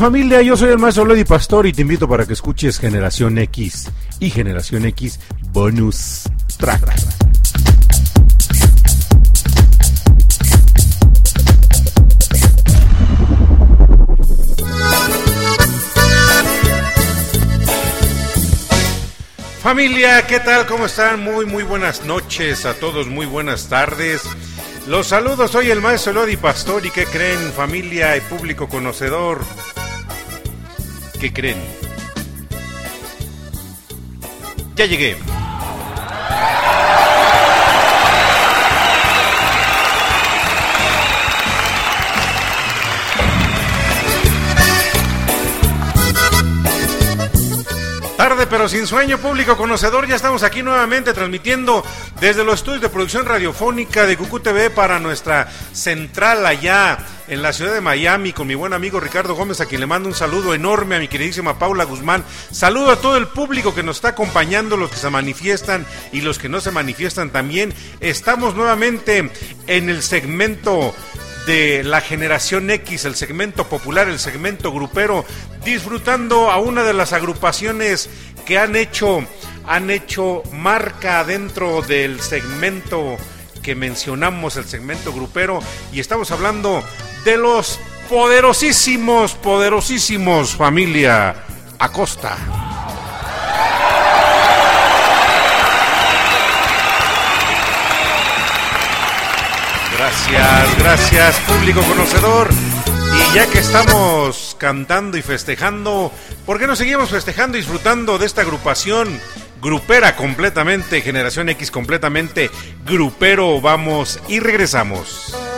Familia? Yo soy el maestro Lady Pastor y te invito para que escuches Generación X y Generación X Bonus Track. Familia, ¿qué tal? ¿Cómo están? Muy, muy buenas noches a todos, muy buenas tardes. Los saludos, soy el maestro Lodi Pastor y ¿qué creen familia y público conocedor? ¿Qué creen? Ya llegué. Pero sin sueño, público conocedor, ya estamos aquí nuevamente transmitiendo desde los estudios de producción radiofónica de Cucú TV para nuestra central allá en la ciudad de Miami con mi buen amigo Ricardo Gómez, a quien le mando un saludo enorme a mi queridísima Paula Guzmán. Saludo a todo el público que nos está acompañando, los que se manifiestan y los que no se manifiestan también. Estamos nuevamente en el segmento de la generación X, el segmento popular, el segmento grupero, disfrutando a una de las agrupaciones que han hecho han hecho marca dentro del segmento que mencionamos, el segmento grupero, y estamos hablando de los poderosísimos, poderosísimos familia Acosta. Gracias, gracias público conocedor. Y ya que estamos cantando y festejando, ¿por qué no seguimos festejando y disfrutando de esta agrupación grupera completamente, generación X completamente grupero? Vamos y regresamos.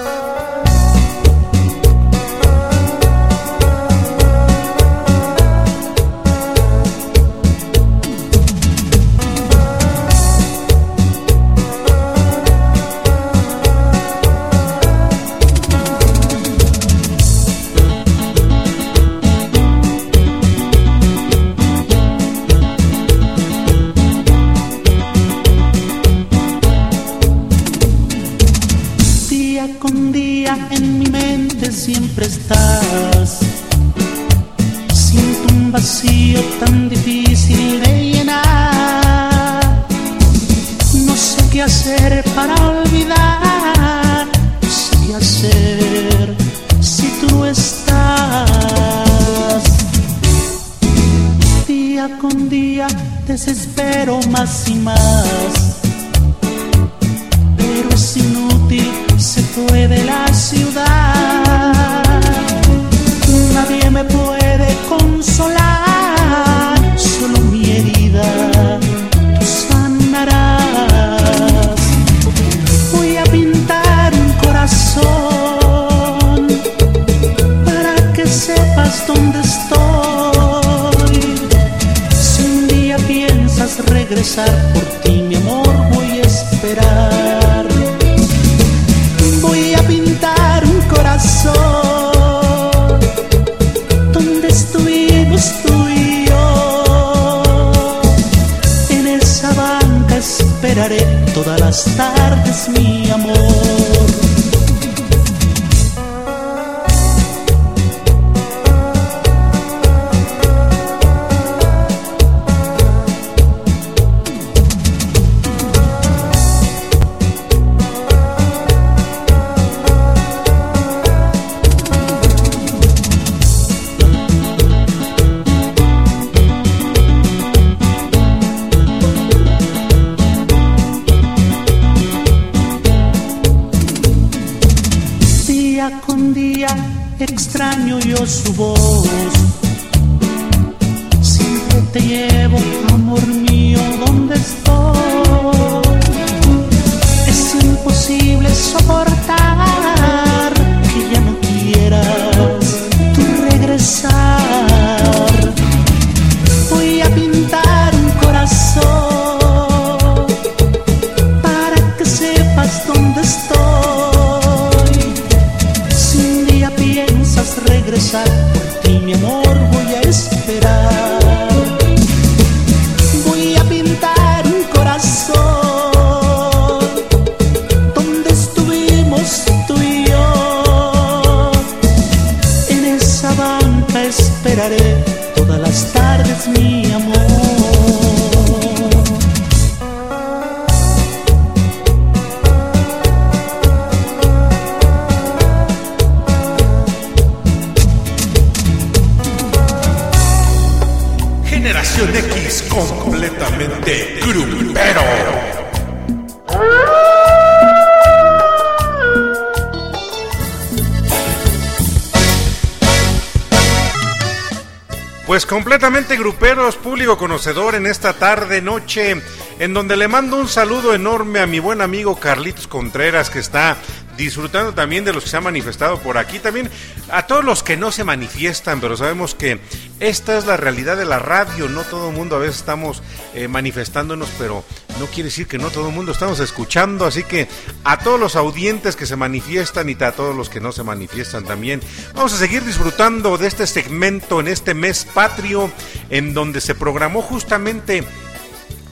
Completamente gruperos, público conocedor en esta tarde, noche, en donde le mando un saludo enorme a mi buen amigo Carlitos Contreras, que está disfrutando también de los que se han manifestado por aquí, también. A todos los que no se manifiestan, pero sabemos que esta es la realidad de la radio, no todo el mundo a veces estamos eh, manifestándonos, pero no quiere decir que no todo el mundo estamos escuchando, así que a todos los audientes que se manifiestan y a todos los que no se manifiestan también, vamos a seguir disfrutando de este segmento en este mes patrio, en donde se programó justamente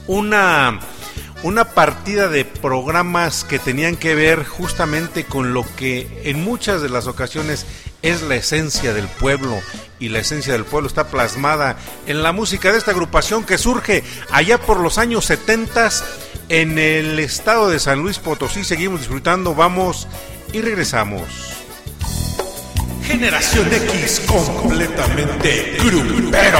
una una partida de programas que tenían que ver justamente con lo que en muchas de las ocasiones es la esencia del pueblo y la esencia del pueblo está plasmada en la música de esta agrupación que surge allá por los años 70 en el estado de San Luis Potosí. Seguimos disfrutando, vamos y regresamos. Generación X completamente grupero.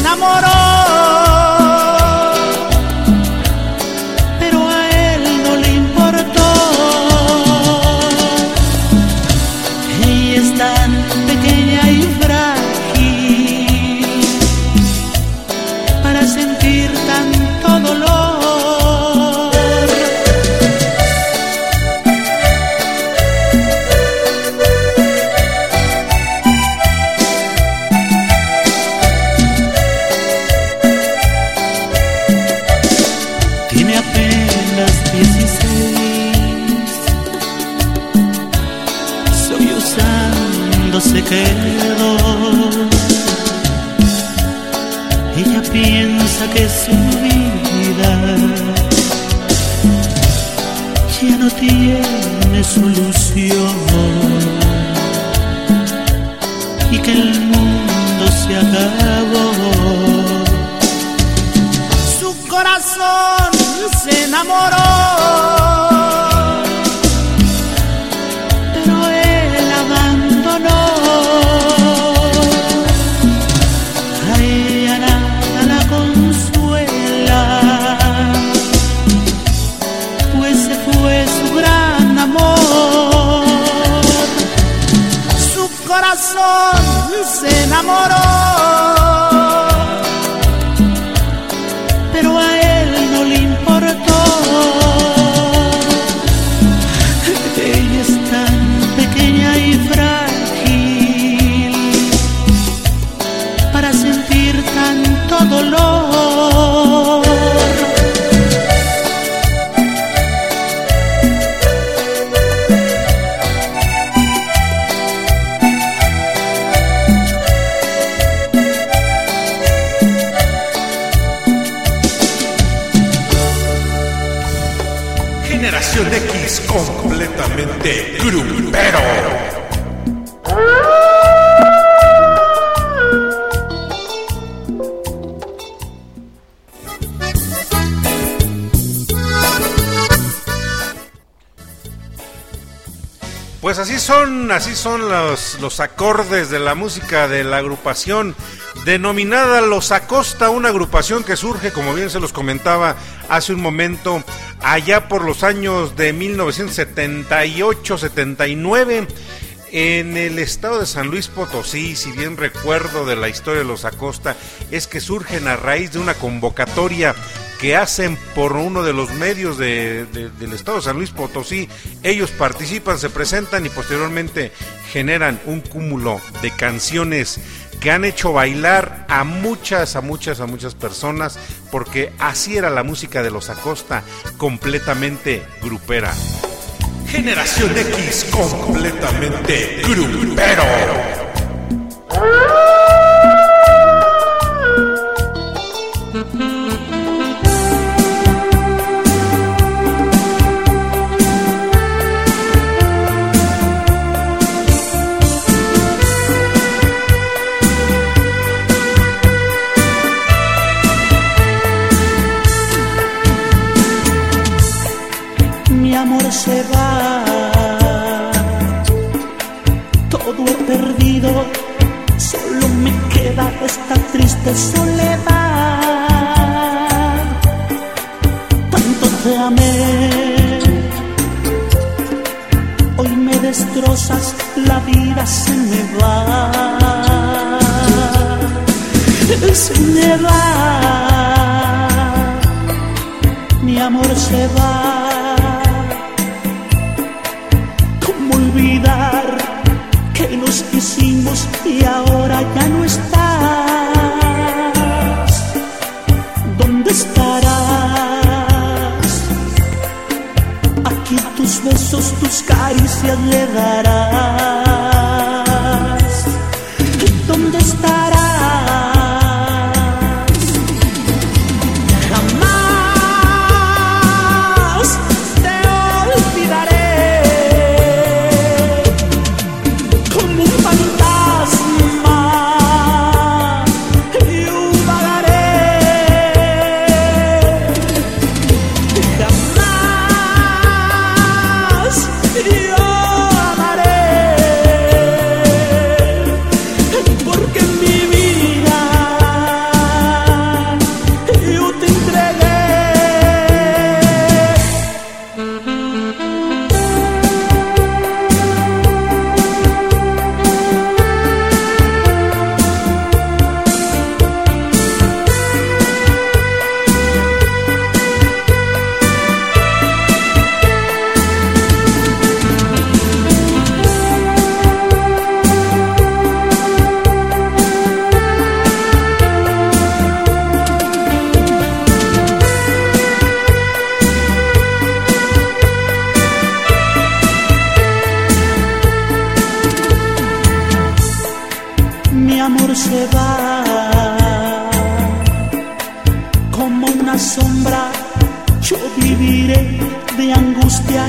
enamoró. Que su vida ya no tiene solución y que el mundo se acabó. Su corazón se enamoró. Se enamoró. Completamente grupero. Pues así son, así son los, los acordes de la música de la agrupación denominada Los Acosta, una agrupación que surge, como bien se los comentaba hace un momento, allá por los años de 1978-79 en el estado de San Luis Potosí, si bien recuerdo de la historia de los Acosta, es que surgen a raíz de una convocatoria que hacen por uno de los medios del estado de San Luis Potosí. Ellos participan, se presentan y posteriormente generan un cúmulo de canciones que han hecho bailar a muchas, a muchas, a muchas personas, porque así era la música de los Acosta, completamente grupera. Generación X completamente grupero.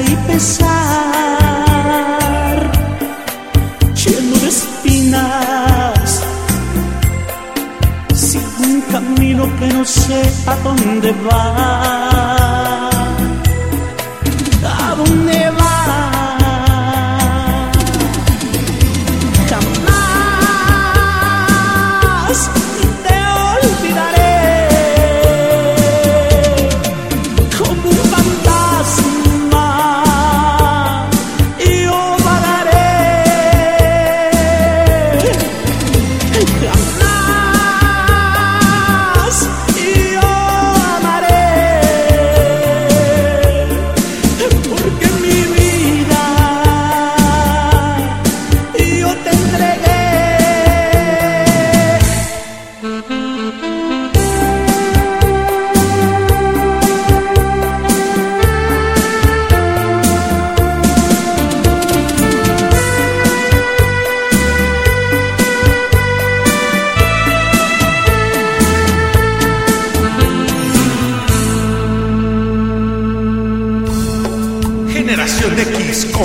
Y pesar. Lleno de espinas. Sigo un camino que no sé a dónde va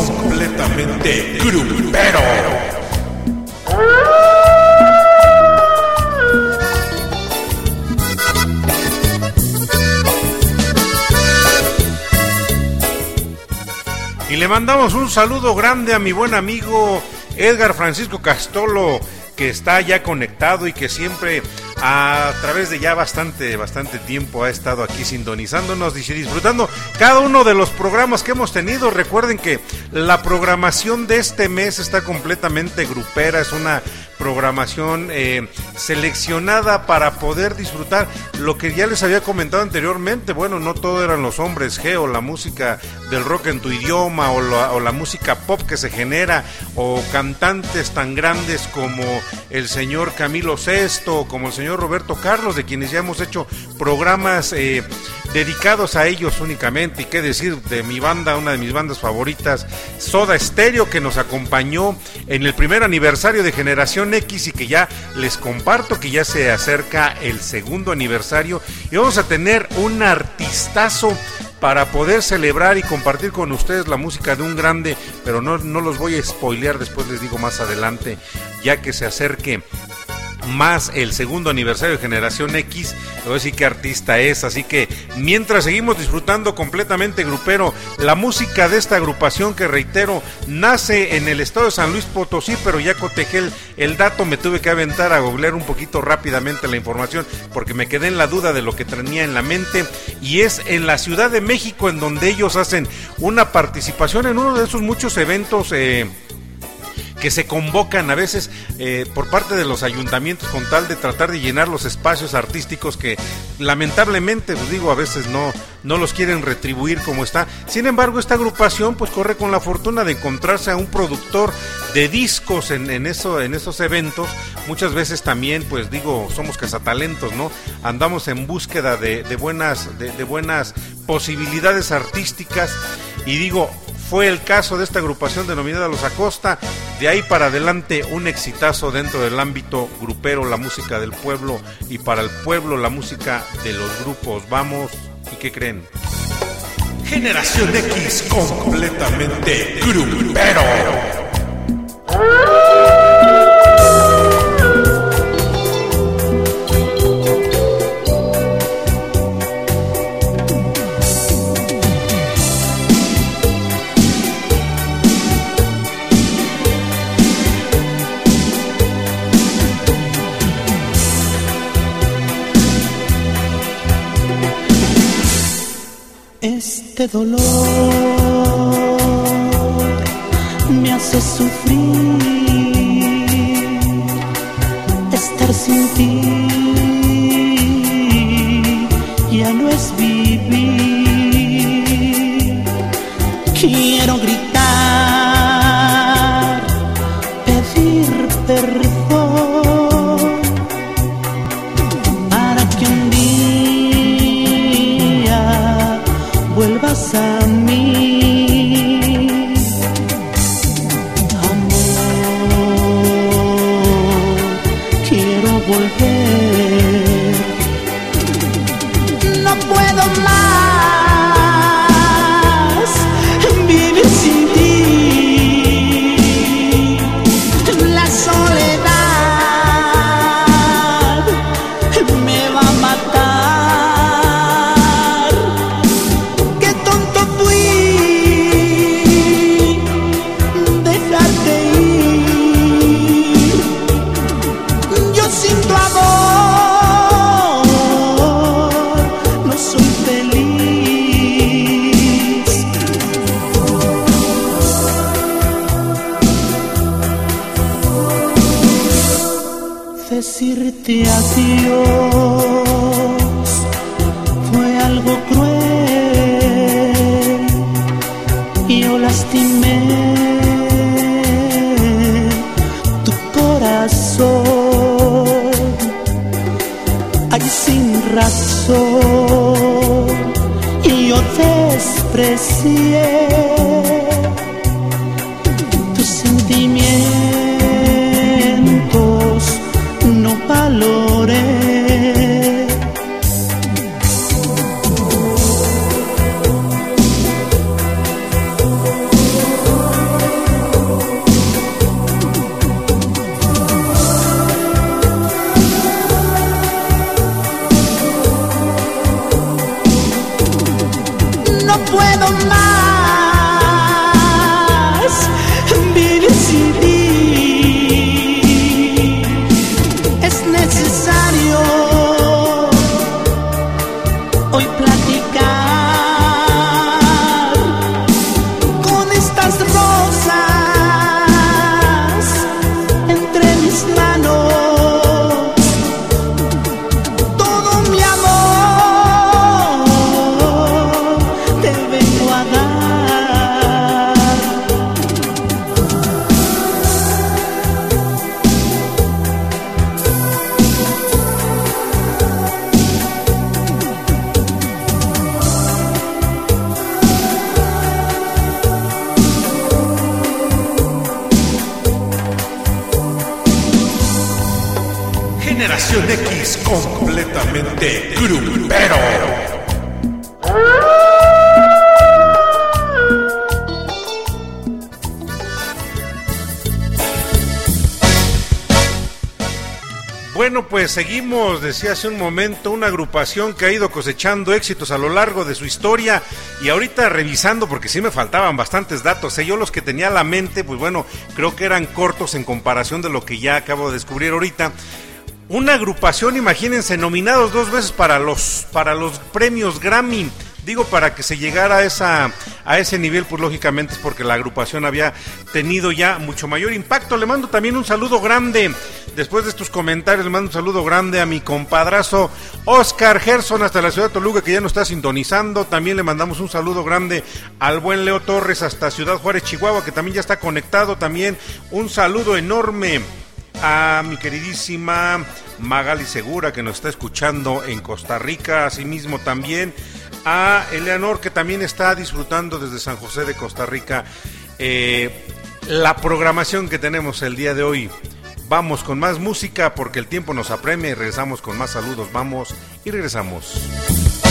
completamente grupero. Y le mandamos un saludo grande a mi buen amigo Edgar Francisco Castolo, que está ya conectado y que siempre a través de ya bastante, bastante tiempo ha estado aquí sintonizándonos y disfrutando cada uno de los programas que hemos tenido. Recuerden que la programación de este mes está completamente grupera, es una programación eh, seleccionada para poder disfrutar lo que ya les había comentado anteriormente. Bueno, no todo eran los hombres G o la música del rock en tu idioma o la, o la música pop que se genera o cantantes tan grandes como el señor Camilo Sesto, como el señor Roberto Carlos, de quienes ya hemos hecho programas eh, dedicados a ellos únicamente. Y qué decir de mi banda, una de mis bandas favoritas, Soda Stereo, que nos acompañó en el primer aniversario de Generación X y que ya les comparto que ya se acerca el segundo aniversario. Y vamos a tener un artistazo para poder celebrar y compartir con ustedes la música de un grande, pero no, no los voy a spoilear, después les digo más adelante, ya que se acerque más el segundo aniversario de Generación X, le voy a decir qué artista es, así que mientras seguimos disfrutando completamente grupero la música de esta agrupación que reitero nace en el estado de San Luis Potosí, pero ya cotejé el, el dato, me tuve que aventar a googlear un poquito rápidamente la información porque me quedé en la duda de lo que tenía en la mente. Y es en la Ciudad de México en donde ellos hacen una participación en uno de esos muchos eventos eh, que se convocan a veces eh, por parte de los ayuntamientos con tal de tratar de llenar los espacios artísticos que lamentablemente, pues digo, a veces no, no los quieren retribuir como está. Sin embargo, esta agrupación pues corre con la fortuna de encontrarse a un productor de discos en, en, eso, en esos eventos. Muchas veces también, pues digo, somos cazatalentos, ¿no? Andamos en búsqueda de, de buenas, de, de buenas posibilidades artísticas y digo, fue el caso de esta agrupación denominada Los Acosta. De ahí para adelante un exitazo dentro del ámbito grupero, la música del pueblo y para el pueblo la música de los grupos. Vamos, ¿y qué creen? Generación X completamente grupero. Dolor me hace sufrir. Seguimos, decía hace un momento, una agrupación que ha ido cosechando éxitos a lo largo de su historia y ahorita revisando, porque sí me faltaban bastantes datos, ¿eh? yo los que tenía a la mente, pues bueno, creo que eran cortos en comparación de lo que ya acabo de descubrir ahorita. Una agrupación, imagínense, nominados dos veces para los, para los premios Grammy. Digo, para que se llegara a, esa, a ese nivel, pues lógicamente es porque la agrupación había tenido ya mucho mayor impacto. Le mando también un saludo grande. Después de estos comentarios, le mando un saludo grande a mi compadrazo Oscar Gerson hasta la ciudad de Toluca, que ya nos está sintonizando. También le mandamos un saludo grande al buen Leo Torres hasta Ciudad Juárez, Chihuahua, que también ya está conectado. También un saludo enorme a mi queridísima Magali Segura que nos está escuchando en Costa Rica, asimismo también a Eleanor que también está disfrutando desde San José de Costa Rica eh, la programación que tenemos el día de hoy. Vamos con más música porque el tiempo nos apremia y regresamos con más saludos. Vamos y regresamos.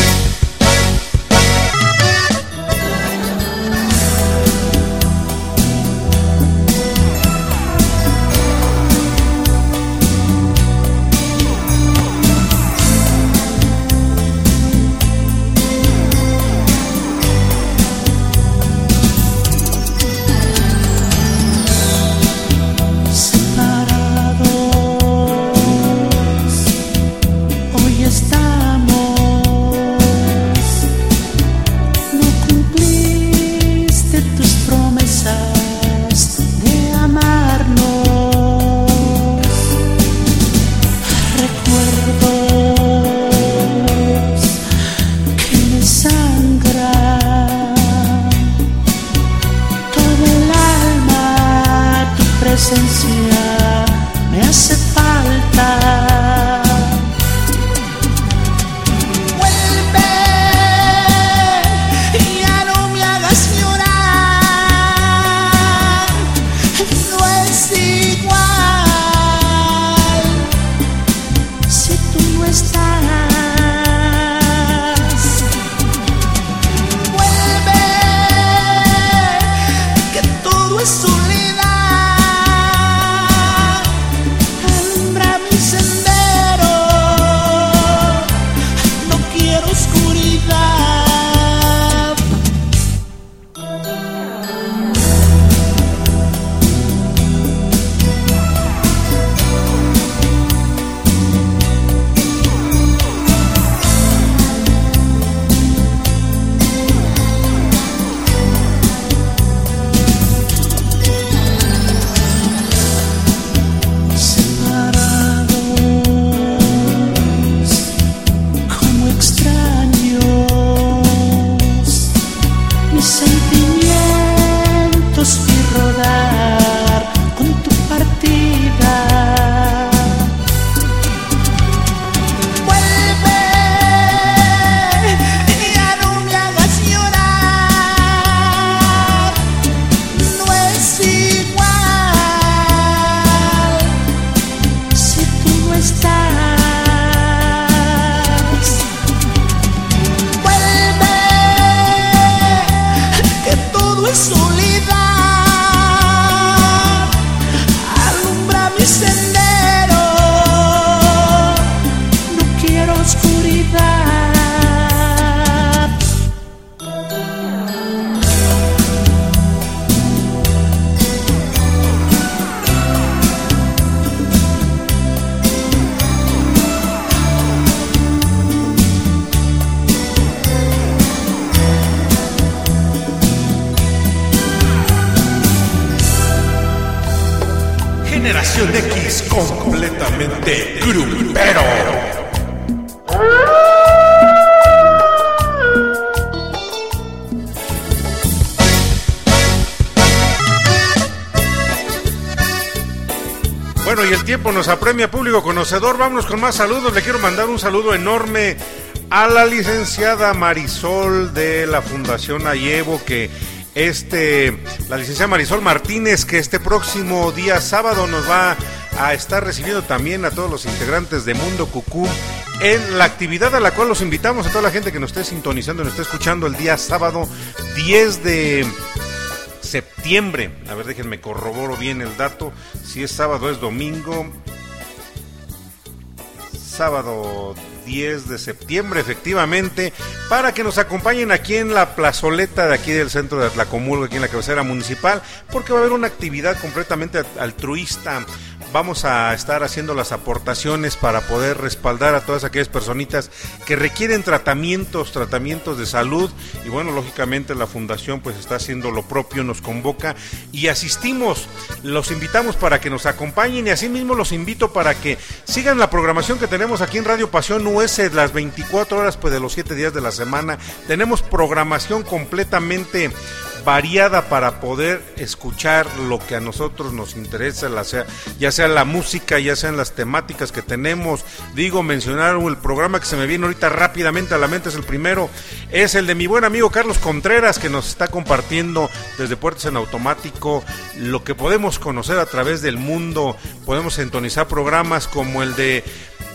Nos apremia público conocedor. Vámonos con más saludos. Le quiero mandar un saludo enorme a la licenciada Marisol de la Fundación Ayevo que este la licenciada Marisol Martínez que este próximo día sábado nos va a estar recibiendo también a todos los integrantes de Mundo Cucú en la actividad a la cual los invitamos a toda la gente que nos esté sintonizando, nos esté escuchando el día sábado 10 de septiembre. A ver, déjenme corroboro bien el dato. Si es sábado, es domingo. Sábado 10 de septiembre, efectivamente, para que nos acompañen aquí en la plazoleta de aquí del centro de Atlacomulco, aquí en la cabecera municipal, porque va a haber una actividad completamente altruista vamos a estar haciendo las aportaciones para poder respaldar a todas aquellas personitas que requieren tratamientos, tratamientos de salud y bueno, lógicamente la fundación pues está haciendo lo propio, nos convoca y asistimos, los invitamos para que nos acompañen y asimismo los invito para que sigan la programación que tenemos aquí en Radio Pasión US las 24 horas pues de los 7 días de la semana. Tenemos programación completamente variada para poder escuchar lo que a nosotros nos interesa, ya sea la música, ya sean las temáticas que tenemos. Digo, mencionar el programa que se me viene ahorita rápidamente a la mente, es el primero, es el de mi buen amigo Carlos Contreras, que nos está compartiendo desde Puertas en Automático lo que podemos conocer a través del mundo. Podemos sintonizar programas como el de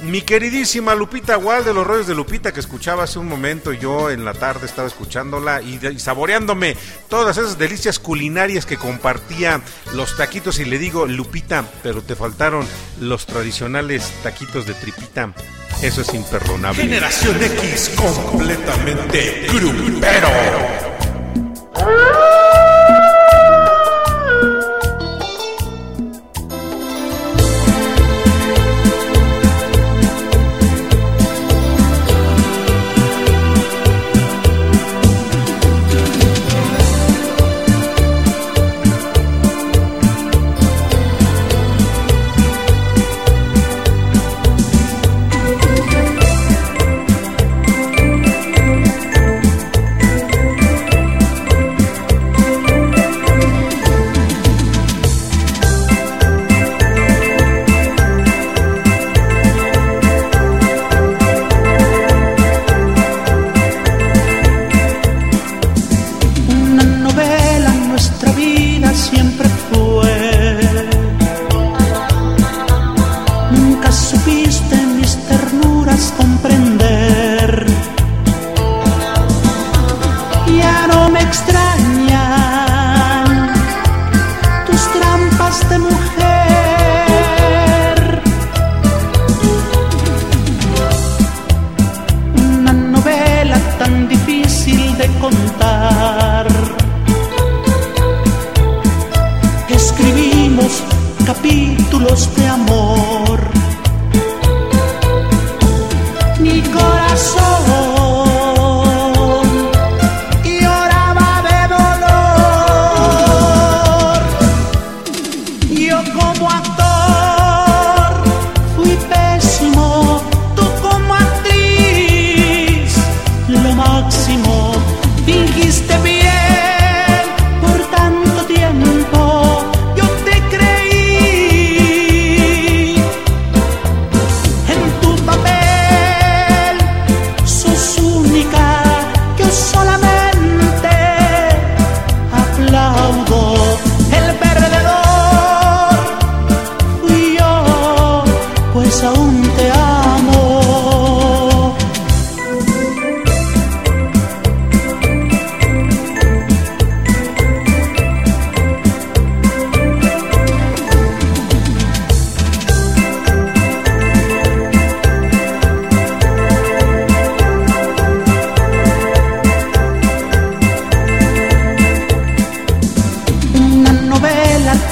mi queridísima Lupita Wall de los rollos de Lupita que escuchaba hace un momento, yo en la tarde estaba escuchándola y, saboreándome todas esas delicias culinarias que compartía los taquitos y le digo, Lupita, pero te faltaron los tradicionales taquitos de tripita. Eso es imperdonable. Generación X completamente grupero. capítulos de amor.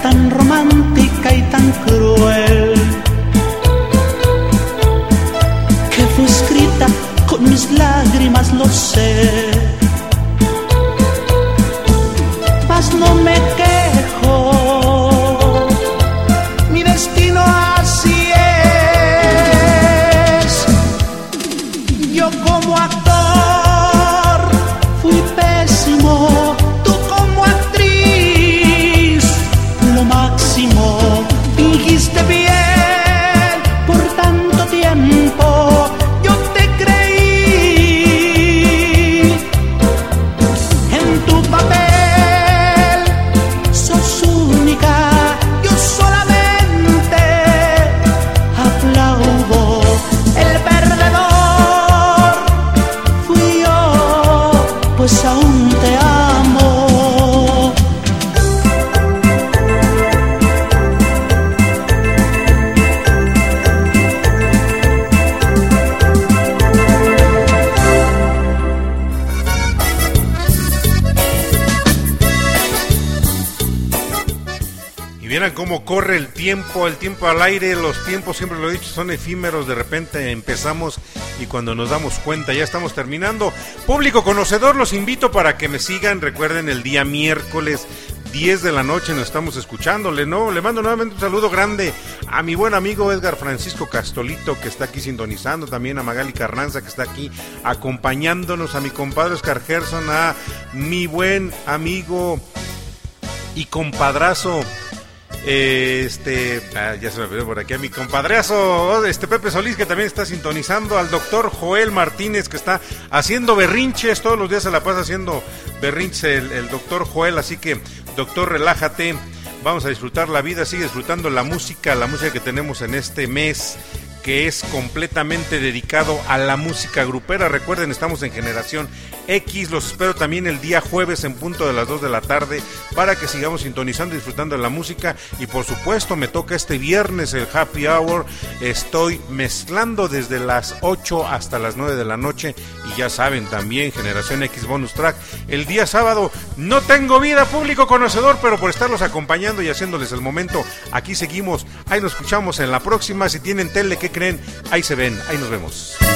tan romántica y tan cruel. Y vieran cómo corre el tiempo, el tiempo al aire, los tiempos, siempre lo he dicho, son efímeros, de repente empezamos y cuando nos damos cuenta ya estamos terminando. Público conocedor, los invito para que me sigan, recuerden el día miércoles 10 de la noche nos estamos escuchándole, ¿no? Le mando nuevamente un saludo grande a mi buen amigo Edgar Francisco Castolito que está aquí sintonizando, también a Magali Carranza que está aquí acompañándonos, a mi compadre Oscar Gerson, a mi buen amigo y compadrazo este, ah, ya se me olvidó por aquí a mi compadreazo, este Pepe Solís, que también está sintonizando, al doctor Joel Martínez, que está haciendo berrinches, todos los días se la pasa haciendo berrinches el, el doctor Joel, así que, doctor, relájate, vamos a disfrutar la vida, sigue disfrutando la música, la música que tenemos en este mes que es completamente dedicado a la música grupera. Recuerden, estamos en Generación X. Los espero también el día jueves en punto de las 2 de la tarde para que sigamos sintonizando y disfrutando de la música. Y por supuesto, me toca este viernes el Happy Hour. Estoy mezclando desde las 8 hasta las 9 de la noche. Y ya saben, también Generación X Bonus Track. El día sábado no tengo vida, público conocedor, pero por estarlos acompañando y haciéndoles el momento, aquí seguimos. Ahí nos escuchamos en la próxima. Si tienen tele, ¿qué creen? Ahí se ven, ahí nos vemos.